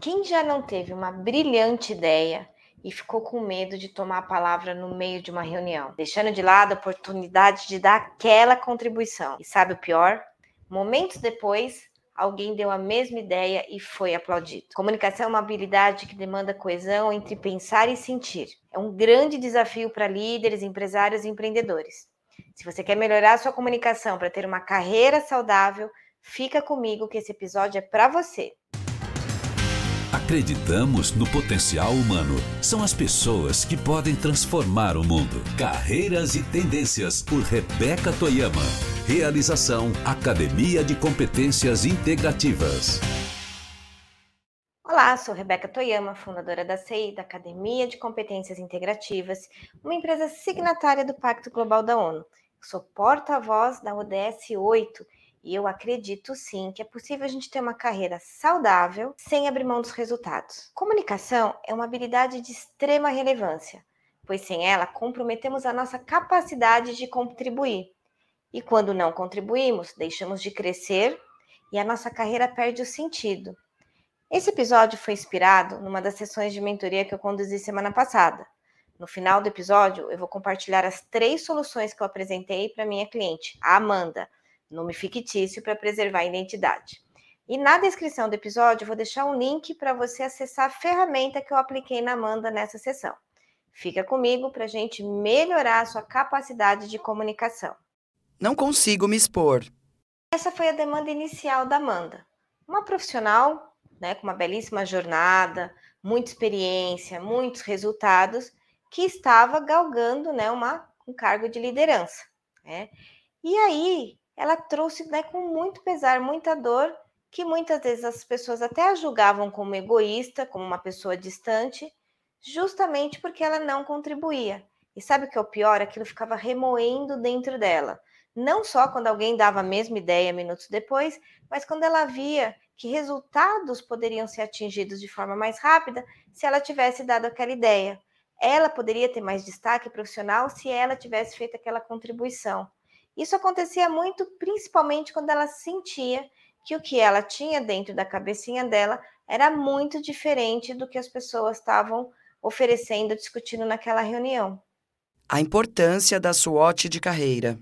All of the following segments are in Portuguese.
Quem já não teve uma brilhante ideia e ficou com medo de tomar a palavra no meio de uma reunião, deixando de lado a oportunidade de dar aquela contribuição? E sabe o pior? Momentos depois, alguém deu a mesma ideia e foi aplaudido. Comunicação é uma habilidade que demanda coesão entre pensar e sentir. É um grande desafio para líderes, empresários e empreendedores. Se você quer melhorar a sua comunicação para ter uma carreira saudável, fica comigo que esse episódio é para você. Acreditamos no potencial humano. São as pessoas que podem transformar o mundo. Carreiras e Tendências, por Rebeca Toyama. Realização Academia de Competências Integrativas. Olá, sou Rebeca Toyama, fundadora da CEI, da Academia de Competências Integrativas, uma empresa signatária do Pacto Global da ONU. Sou porta-voz da ODS 8 e eu acredito sim que é possível a gente ter uma carreira saudável sem abrir mão dos resultados. Comunicação é uma habilidade de extrema relevância, pois sem ela comprometemos a nossa capacidade de contribuir. E quando não contribuímos, deixamos de crescer e a nossa carreira perde o sentido. Esse episódio foi inspirado numa das sessões de mentoria que eu conduzi semana passada. No final do episódio, eu vou compartilhar as três soluções que eu apresentei para minha cliente, a Amanda nome fictício para preservar a identidade. E na descrição do episódio, eu vou deixar um link para você acessar a ferramenta que eu apliquei na Amanda nessa sessão. Fica comigo para a gente melhorar a sua capacidade de comunicação. Não consigo me expor. Essa foi a demanda inicial da Amanda. Uma profissional né, com uma belíssima jornada, muita experiência, muitos resultados, que estava galgando né, uma, um cargo de liderança. Né? E aí, ela trouxe né, com muito pesar, muita dor, que muitas vezes as pessoas até a julgavam como egoísta, como uma pessoa distante, justamente porque ela não contribuía. E sabe o que é o pior? Aquilo ficava remoendo dentro dela. Não só quando alguém dava a mesma ideia minutos depois, mas quando ela via que resultados poderiam ser atingidos de forma mais rápida se ela tivesse dado aquela ideia. Ela poderia ter mais destaque profissional se ela tivesse feito aquela contribuição. Isso acontecia muito, principalmente quando ela sentia que o que ela tinha dentro da cabecinha dela era muito diferente do que as pessoas estavam oferecendo, discutindo naquela reunião. A importância da SWOT de carreira.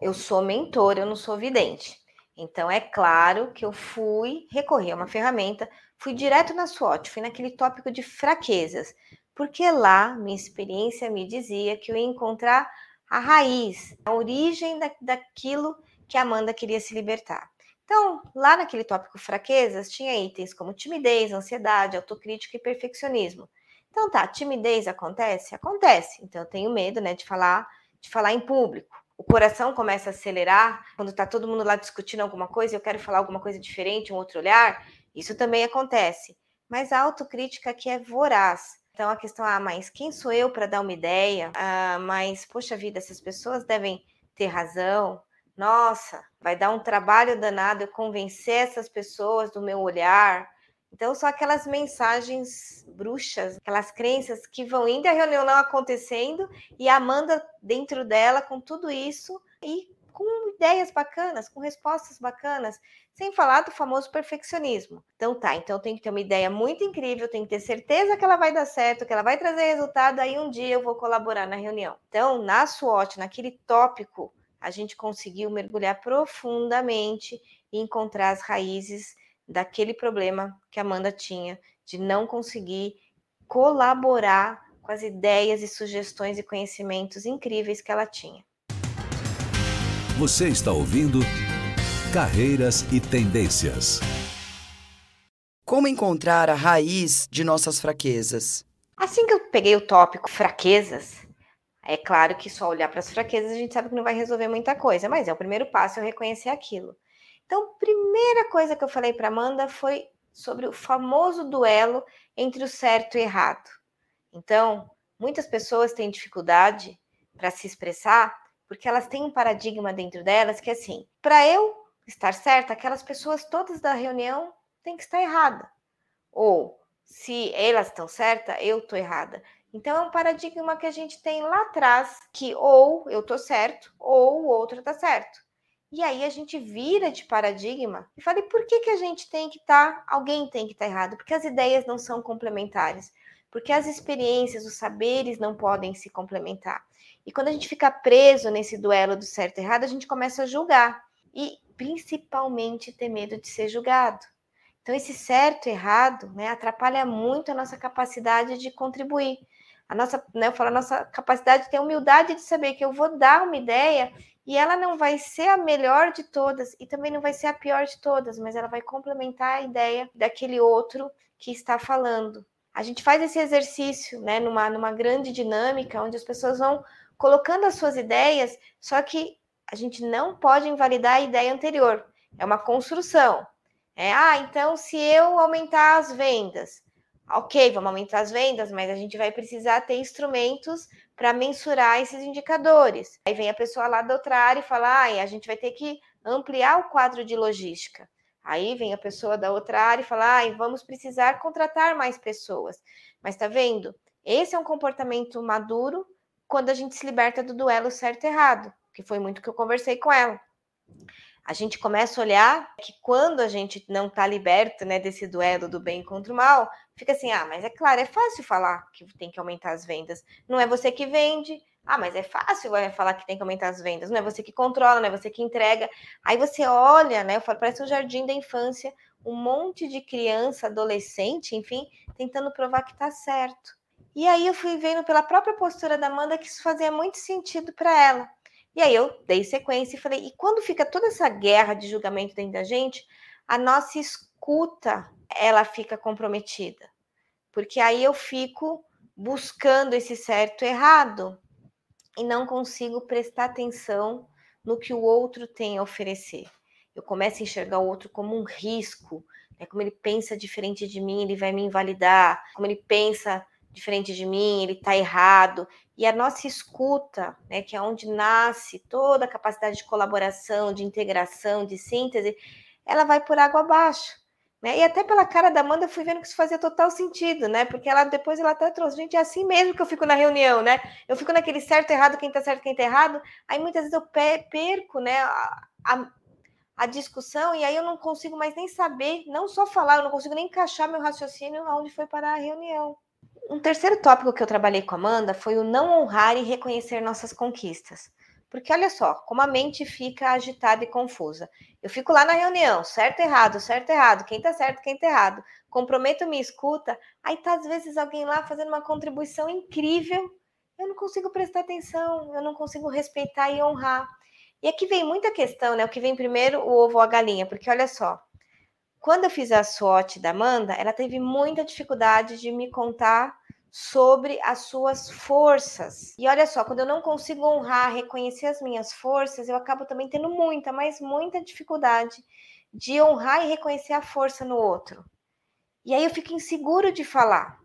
Eu sou mentora, eu não sou vidente. Então, é claro que eu fui recorrer a uma ferramenta, fui direto na SWOT, fui naquele tópico de fraquezas, porque lá minha experiência me dizia que eu ia encontrar a raiz, a origem da, daquilo que Amanda queria se libertar. Então, lá naquele tópico fraquezas, tinha itens como timidez, ansiedade, autocrítica e perfeccionismo. Então tá, timidez acontece? Acontece. Então eu tenho medo, né, de falar, de falar em público. O coração começa a acelerar quando tá todo mundo lá discutindo alguma coisa, e eu quero falar alguma coisa diferente, um outro olhar. Isso também acontece. Mas a autocrítica aqui é voraz. Então a questão, ah, mas quem sou eu para dar uma ideia? Ah, mas, poxa vida, essas pessoas devem ter razão. Nossa, vai dar um trabalho danado eu convencer essas pessoas do meu olhar. Então, são aquelas mensagens bruxas, aquelas crenças que vão indo a reunião não acontecendo e a Amanda dentro dela com tudo isso e com ideias bacanas, com respostas bacanas, sem falar do famoso perfeccionismo. Então tá, então tem que ter uma ideia muito incrível, tem que ter certeza que ela vai dar certo, que ela vai trazer resultado, aí um dia eu vou colaborar na reunião. Então, na SWOT, naquele tópico, a gente conseguiu mergulhar profundamente e encontrar as raízes daquele problema que a Amanda tinha de não conseguir colaborar com as ideias e sugestões e conhecimentos incríveis que ela tinha. Você está ouvindo Carreiras e Tendências. Como encontrar a raiz de nossas fraquezas? Assim que eu peguei o tópico fraquezas, é claro que só olhar para as fraquezas a gente sabe que não vai resolver muita coisa, mas é o primeiro passo eu reconhecer aquilo. Então, primeira coisa que eu falei para Amanda foi sobre o famoso duelo entre o certo e o errado. Então, muitas pessoas têm dificuldade para se expressar porque elas têm um paradigma dentro delas que assim, para eu estar certa, aquelas pessoas todas da reunião têm que estar errada. Ou se elas estão certas, eu estou errada. Então é um paradigma que a gente tem lá atrás que ou eu estou certo ou o outro está certo. E aí a gente vira de paradigma e fala: e por que, que a gente tem que estar, tá, alguém tem que estar tá errado? Porque as ideias não são complementares, porque as experiências, os saberes não podem se complementar. E quando a gente fica preso nesse duelo do certo e errado, a gente começa a julgar e principalmente ter medo de ser julgado. Então, esse certo e errado né, atrapalha muito a nossa capacidade de contribuir. A nossa, né, eu falo, a nossa capacidade de ter humildade de saber que eu vou dar uma ideia e ela não vai ser a melhor de todas e também não vai ser a pior de todas, mas ela vai complementar a ideia daquele outro que está falando. A gente faz esse exercício né, numa, numa grande dinâmica onde as pessoas vão colocando as suas ideias, só que a gente não pode invalidar a ideia anterior. É uma construção. É, ah, então se eu aumentar as vendas, ok, vamos aumentar as vendas, mas a gente vai precisar ter instrumentos para mensurar esses indicadores. Aí vem a pessoa lá da outra área e fala: ah, a gente vai ter que ampliar o quadro de logística. Aí vem a pessoa da outra área e fala: ah, vamos precisar contratar mais pessoas. Mas tá vendo? Esse é um comportamento maduro quando a gente se liberta do duelo certo e errado, que foi muito que eu conversei com ela. A gente começa a olhar que quando a gente não está liberto né, desse duelo do bem contra o mal, fica assim: ah, mas é claro, é fácil falar que tem que aumentar as vendas. Não é você que vende. Ah, mas é fácil falar que tem que aumentar as vendas. Não é você que controla, não é você que entrega. Aí você olha, né? Eu falo, parece um jardim da infância, um monte de criança, adolescente, enfim, tentando provar que está certo. E aí eu fui vendo pela própria postura da Amanda que isso fazia muito sentido para ela. E aí eu dei sequência e falei: e quando fica toda essa guerra de julgamento dentro da gente, a nossa escuta ela fica comprometida. Porque aí eu fico buscando esse certo e errado e não consigo prestar atenção no que o outro tem a oferecer. Eu começo a enxergar o outro como um risco, né? como ele pensa diferente de mim, ele vai me invalidar, como ele pensa diferente de mim, ele está errado. E a nossa escuta, né, que é onde nasce toda a capacidade de colaboração, de integração, de síntese, ela vai por água abaixo. Né? E até pela cara da Amanda, eu fui vendo que isso fazia total sentido, né? Porque ela depois ela até trouxe, gente, é assim mesmo que eu fico na reunião, né? Eu fico naquele certo errado, quem tá certo, quem tá errado. Aí muitas vezes eu perco, né, a, a, a discussão, e aí eu não consigo mais nem saber, não só falar, eu não consigo nem encaixar meu raciocínio aonde foi parar a reunião. Um terceiro tópico que eu trabalhei com a Amanda foi o não honrar e reconhecer nossas conquistas. Porque olha só, como a mente fica agitada e confusa. Eu fico lá na reunião, certo, errado, certo, errado, quem tá certo, quem tá errado. Comprometo minha escuta, aí tá às vezes alguém lá fazendo uma contribuição incrível. Eu não consigo prestar atenção, eu não consigo respeitar e honrar. E aqui vem muita questão, né? O que vem primeiro, o ovo ou a galinha? Porque olha só, quando eu fiz a SWOT da Amanda, ela teve muita dificuldade de me contar sobre as suas forças. E olha só, quando eu não consigo honrar, reconhecer as minhas forças, eu acabo também tendo muita, mas muita dificuldade de honrar e reconhecer a força no outro. E aí eu fico inseguro de falar.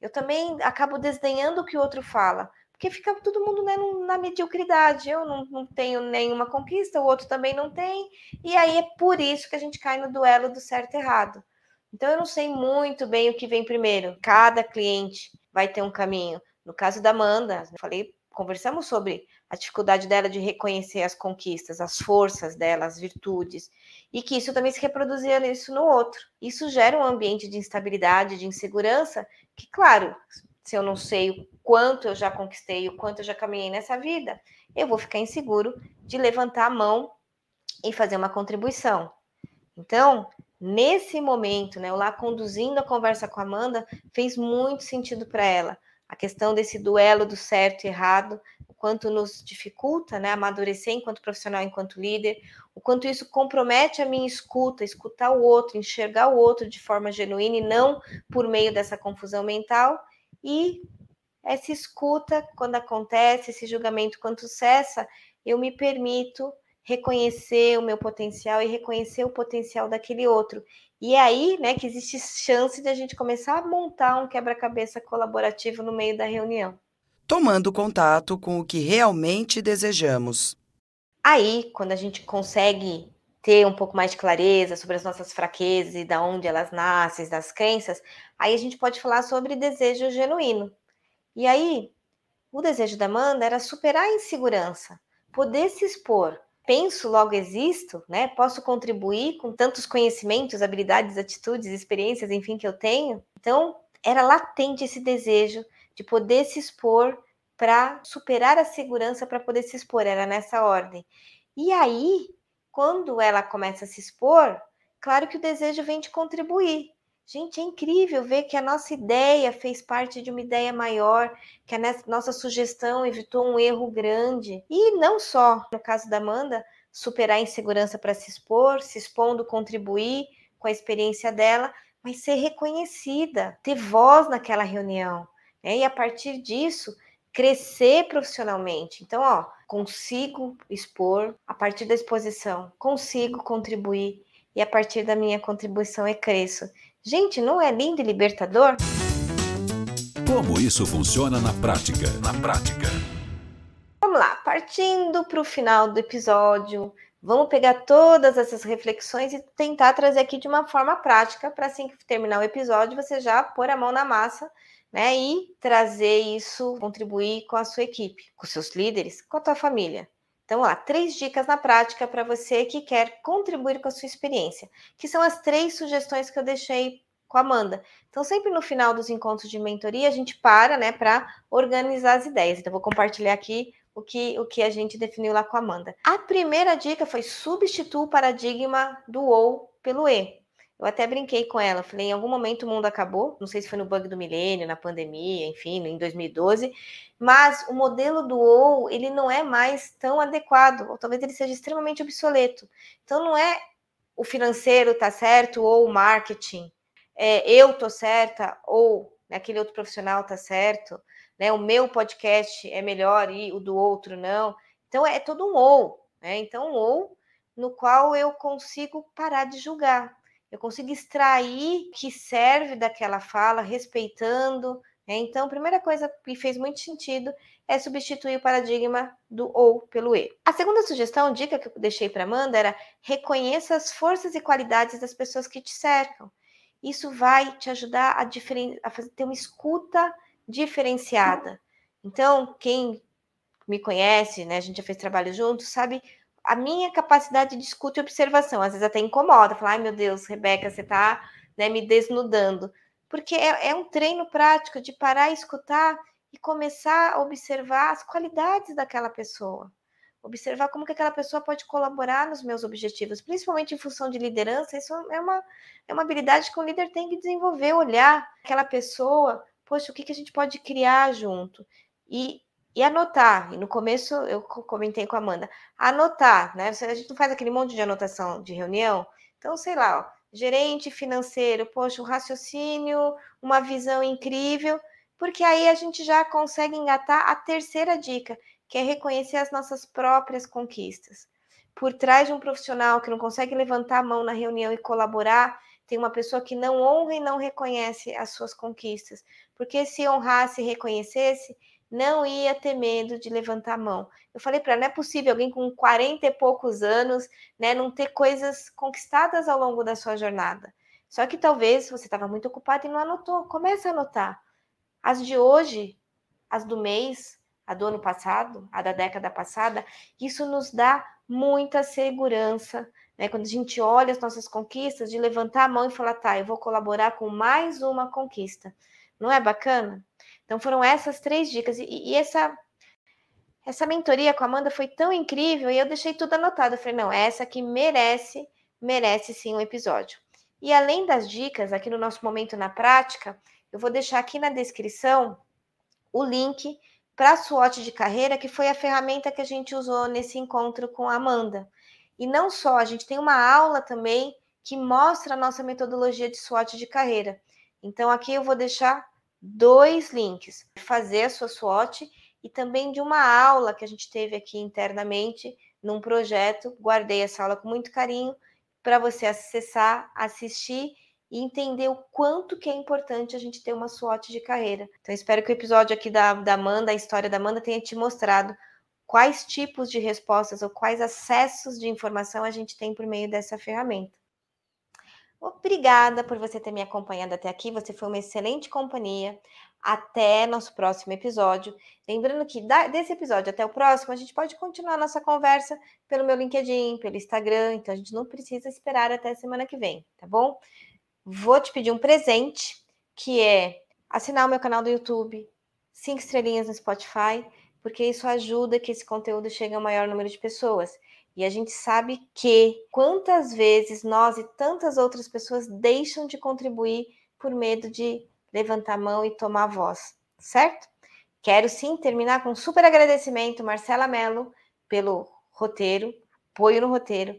Eu também acabo desdenhando o que o outro fala porque fica todo mundo né, na mediocridade. Eu não, não tenho nenhuma conquista, o outro também não tem, e aí é por isso que a gente cai no duelo do certo e errado. Então eu não sei muito bem o que vem primeiro. Cada cliente vai ter um caminho. No caso da Amanda, eu falei, conversamos sobre a dificuldade dela de reconhecer as conquistas, as forças dela, as virtudes, e que isso também se reproduzia nisso no outro. Isso gera um ambiente de instabilidade, de insegurança, que, claro, se eu não sei o quanto eu já conquistei, o quanto eu já caminhei nessa vida, eu vou ficar inseguro de levantar a mão e fazer uma contribuição. Então, nesse momento, né, eu lá conduzindo a conversa com a Amanda, fez muito sentido para ela. A questão desse duelo do certo e errado, o quanto nos dificulta, né, amadurecer enquanto profissional, enquanto líder, o quanto isso compromete a minha escuta, escutar o outro, enxergar o outro de forma genuína e não por meio dessa confusão mental, e essa escuta, quando acontece, esse julgamento, quando cessa, eu me permito reconhecer o meu potencial e reconhecer o potencial daquele outro. E é aí, né, que existe chance de a gente começar a montar um quebra-cabeça colaborativo no meio da reunião. Tomando contato com o que realmente desejamos. Aí, quando a gente consegue ter um pouco mais de clareza sobre as nossas fraquezas e da onde elas nascem, das crenças, aí a gente pode falar sobre desejo genuíno. E aí, o desejo da Amanda era superar a insegurança, poder se expor, penso, logo existo, né? Posso contribuir com tantos conhecimentos, habilidades, atitudes, experiências, enfim, que eu tenho. Então, era latente esse desejo de poder se expor para superar a segurança para poder se expor, era nessa ordem. E aí, quando ela começa a se expor, claro que o desejo vem de contribuir. Gente, é incrível ver que a nossa ideia fez parte de uma ideia maior, que a nossa sugestão evitou um erro grande. E não só, no caso da Amanda, superar a insegurança para se expor, se expondo, contribuir com a experiência dela, mas ser reconhecida, ter voz naquela reunião. Né? E a partir disso, crescer profissionalmente. Então, ó, consigo expor a partir da exposição, consigo contribuir e a partir da minha contribuição eu cresço. Gente, não é lindo e libertador? Como isso funciona na prática? Na prática. Vamos lá, partindo para o final do episódio, vamos pegar todas essas reflexões e tentar trazer aqui de uma forma prática para assim que terminar o episódio você já pôr a mão na massa, né, e trazer isso, contribuir com a sua equipe, com seus líderes, com a tua família. Então, lá, três dicas na prática para você que quer contribuir com a sua experiência, que são as três sugestões que eu deixei com a Amanda. Então, sempre no final dos encontros de mentoria, a gente para, né, para organizar as ideias. Então, vou compartilhar aqui o que, o que a gente definiu lá com a Amanda. A primeira dica foi substituir o paradigma do ou pelo e. Eu até brinquei com ela, falei, em algum momento o mundo acabou, não sei se foi no bug do milênio, na pandemia, enfim, em 2012, mas o modelo do ou, ele não é mais tão adequado, ou talvez ele seja extremamente obsoleto. Então não é o financeiro tá certo ou o marketing, é, eu tô certa ou aquele outro profissional tá certo, né? O meu podcast é melhor e o do outro não. Então é todo um ou, né? Então um ou no qual eu consigo parar de julgar eu consigo extrair o que serve daquela fala, respeitando. Né? Então, a primeira coisa que fez muito sentido é substituir o paradigma do ou pelo e. A segunda sugestão, dica que eu deixei para Amanda era reconheça as forças e qualidades das pessoas que te cercam. Isso vai te ajudar a, a fazer, ter uma escuta diferenciada. Então, quem me conhece, né, a gente já fez trabalho juntos, sabe a minha capacidade de escuta e observação. Às vezes até incomoda, falar, ai meu Deus, Rebeca, você está né, me desnudando. Porque é, é um treino prático de parar e escutar e começar a observar as qualidades daquela pessoa. Observar como que aquela pessoa pode colaborar nos meus objetivos, principalmente em função de liderança. Isso é uma, é uma habilidade que o líder tem que desenvolver, olhar aquela pessoa, poxa, o que, que a gente pode criar junto? E e anotar. E no começo eu comentei com a Amanda, anotar, né? A gente não faz aquele monte de anotação de reunião. Então, sei lá, ó, gerente financeiro, poxa, um raciocínio, uma visão incrível, porque aí a gente já consegue engatar a terceira dica, que é reconhecer as nossas próprias conquistas. Por trás de um profissional que não consegue levantar a mão na reunião e colaborar, tem uma pessoa que não honra e não reconhece as suas conquistas. Porque se honrasse e reconhecesse, não ia ter medo de levantar a mão. Eu falei para ela, não é possível alguém com 40 e poucos anos, né, não ter coisas conquistadas ao longo da sua jornada. Só que talvez você estava muito ocupado e não anotou. Comece a anotar. As de hoje, as do mês, a do ano passado, a da década passada, isso nos dá muita segurança, né? Quando a gente olha as nossas conquistas, de levantar a mão e falar, tá, eu vou colaborar com mais uma conquista. Não é bacana? Então foram essas três dicas. E, e essa essa mentoria com a Amanda foi tão incrível e eu deixei tudo anotado. Eu falei, não, essa aqui merece, merece sim um episódio. E além das dicas, aqui no nosso momento na prática, eu vou deixar aqui na descrição o link para a SWOT de carreira, que foi a ferramenta que a gente usou nesse encontro com a Amanda. E não só, a gente tem uma aula também que mostra a nossa metodologia de SWOT de carreira. Então, aqui eu vou deixar dois links: fazer a sua SWOT e também de uma aula que a gente teve aqui internamente num projeto. Guardei essa aula com muito carinho para você acessar, assistir e entender o quanto que é importante a gente ter uma SWOT de carreira. Então, espero que o episódio aqui da, da Amanda, a história da Amanda, tenha te mostrado quais tipos de respostas ou quais acessos de informação a gente tem por meio dessa ferramenta. Obrigada por você ter me acompanhado até aqui. Você foi uma excelente companhia. Até nosso próximo episódio. Lembrando que desse episódio até o próximo, a gente pode continuar nossa conversa pelo meu LinkedIn, pelo Instagram, então a gente não precisa esperar até semana que vem, tá bom? Vou te pedir um presente, que é assinar o meu canal do YouTube, cinco estrelinhas no Spotify, porque isso ajuda que esse conteúdo chegue ao maior número de pessoas. E a gente sabe que quantas vezes nós e tantas outras pessoas deixam de contribuir por medo de levantar a mão e tomar voz, certo? Quero sim terminar com um super agradecimento, Marcela Mello, pelo roteiro, apoio no roteiro,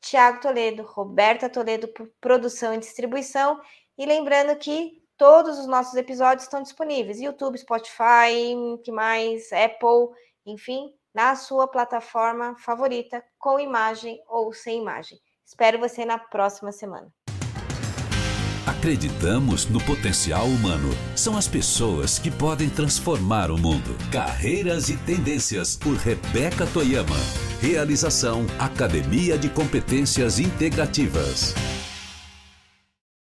Tiago Toledo, Roberta Toledo por produção e distribuição. E lembrando que todos os nossos episódios estão disponíveis: YouTube, Spotify, que mais, Apple, enfim, na sua plataforma favorita, com imagem ou sem imagem. Espero você na próxima semana. Acreditamos no potencial humano. São as pessoas que podem transformar o mundo. Carreiras e tendências por Rebeca Toyama. Realização Academia de Competências Integrativas.